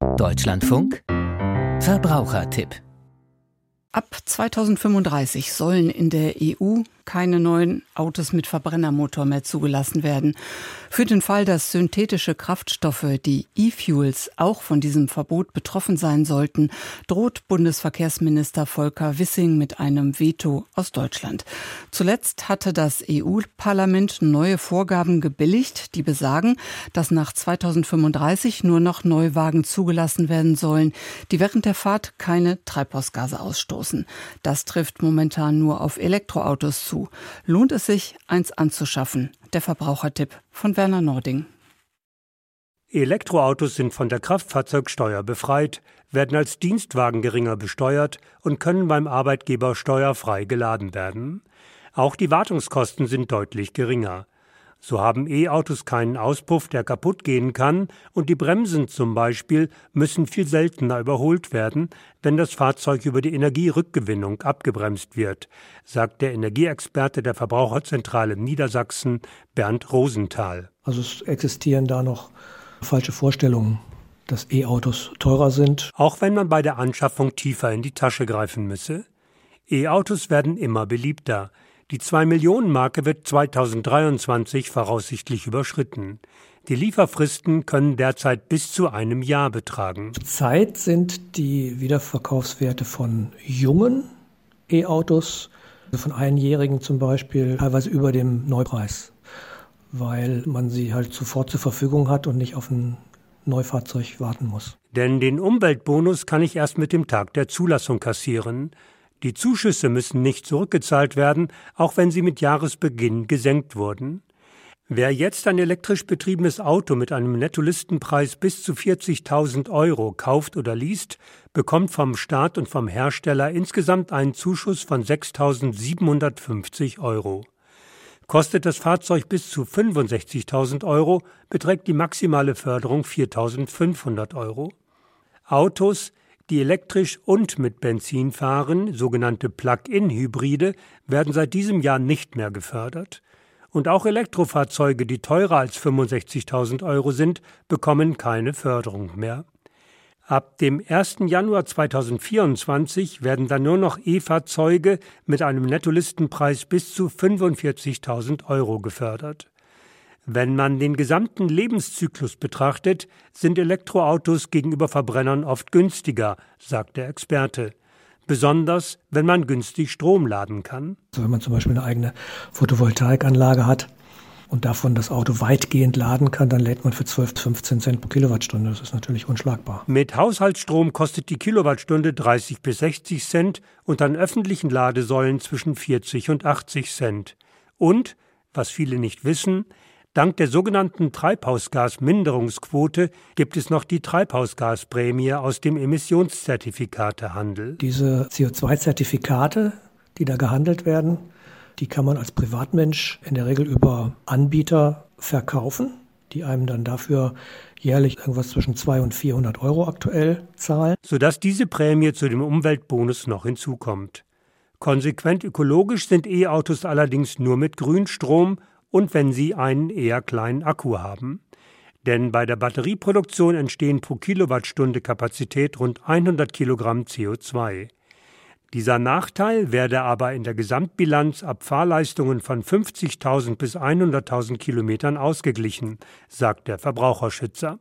Deutschlandfunk. Verbrauchertipp. Ab 2035 sollen in der EU keine neuen Autos mit Verbrennermotor mehr zugelassen werden. Für den Fall, dass synthetische Kraftstoffe, die E-Fuels, auch von diesem Verbot betroffen sein sollten, droht Bundesverkehrsminister Volker Wissing mit einem Veto aus Deutschland. Zuletzt hatte das EU-Parlament neue Vorgaben gebilligt, die besagen, dass nach 2035 nur noch Neuwagen zugelassen werden sollen, die während der Fahrt keine Treibhausgase ausstoßen. Das trifft momentan nur auf Elektroautos zu. Lohnt es sich, eins anzuschaffen? Der Verbrauchertipp von Werner Nording. Elektroautos sind von der Kraftfahrzeugsteuer befreit, werden als Dienstwagen geringer besteuert und können beim Arbeitgeber steuerfrei geladen werden. Auch die Wartungskosten sind deutlich geringer. So haben E-Autos keinen Auspuff, der kaputt gehen kann, und die Bremsen zum Beispiel müssen viel seltener überholt werden, wenn das Fahrzeug über die Energierückgewinnung abgebremst wird, sagt der Energieexperte der Verbraucherzentrale Niedersachsen Bernd Rosenthal. Also es existieren da noch falsche Vorstellungen dass E-Autos teurer sind. Auch wenn man bei der Anschaffung tiefer in die Tasche greifen müsse. E-Autos werden immer beliebter. Die 2-Millionen-Marke wird 2023 voraussichtlich überschritten. Die Lieferfristen können derzeit bis zu einem Jahr betragen. Zurzeit sind die Wiederverkaufswerte von jungen E-Autos, also von Einjährigen zum Beispiel, teilweise über dem Neupreis, weil man sie halt sofort zur Verfügung hat und nicht auf ein Neufahrzeug warten muss. Denn den Umweltbonus kann ich erst mit dem Tag der Zulassung kassieren. Die Zuschüsse müssen nicht zurückgezahlt werden, auch wenn sie mit Jahresbeginn gesenkt wurden. Wer jetzt ein elektrisch betriebenes Auto mit einem Nettolistenpreis bis zu 40.000 Euro kauft oder liest, bekommt vom Staat und vom Hersteller insgesamt einen Zuschuss von 6.750 Euro. Kostet das Fahrzeug bis zu 65.000 Euro, beträgt die maximale Förderung 4.500 Euro. Autos, die elektrisch und mit Benzin fahren, sogenannte Plug-in-Hybride, werden seit diesem Jahr nicht mehr gefördert. Und auch Elektrofahrzeuge, die teurer als 65.000 Euro sind, bekommen keine Förderung mehr. Ab dem 1. Januar 2024 werden dann nur noch E-Fahrzeuge mit einem Nettolistenpreis bis zu 45.000 Euro gefördert. Wenn man den gesamten Lebenszyklus betrachtet, sind Elektroautos gegenüber Verbrennern oft günstiger, sagt der Experte. Besonders, wenn man günstig Strom laden kann. Also wenn man zum Beispiel eine eigene Photovoltaikanlage hat und davon das Auto weitgehend laden kann, dann lädt man für 12, 15 Cent pro Kilowattstunde. Das ist natürlich unschlagbar. Mit Haushaltsstrom kostet die Kilowattstunde 30 bis 60 Cent und an öffentlichen Ladesäulen zwischen 40 und 80 Cent. Und, was viele nicht wissen, Dank der sogenannten Treibhausgasminderungsquote gibt es noch die Treibhausgasprämie aus dem Emissionszertifikatehandel. Diese CO2-Zertifikate, die da gehandelt werden, die kann man als Privatmensch in der Regel über Anbieter verkaufen, die einem dann dafür jährlich irgendwas zwischen 200 und 400 Euro aktuell zahlen. Sodass diese Prämie zu dem Umweltbonus noch hinzukommt. Konsequent ökologisch sind E-Autos allerdings nur mit Grünstrom und wenn sie einen eher kleinen Akku haben. Denn bei der Batterieproduktion entstehen pro Kilowattstunde Kapazität rund 100 Kilogramm CO2. Dieser Nachteil werde aber in der Gesamtbilanz ab Fahrleistungen von 50.000 bis 100.000 Kilometern ausgeglichen, sagt der Verbraucherschützer.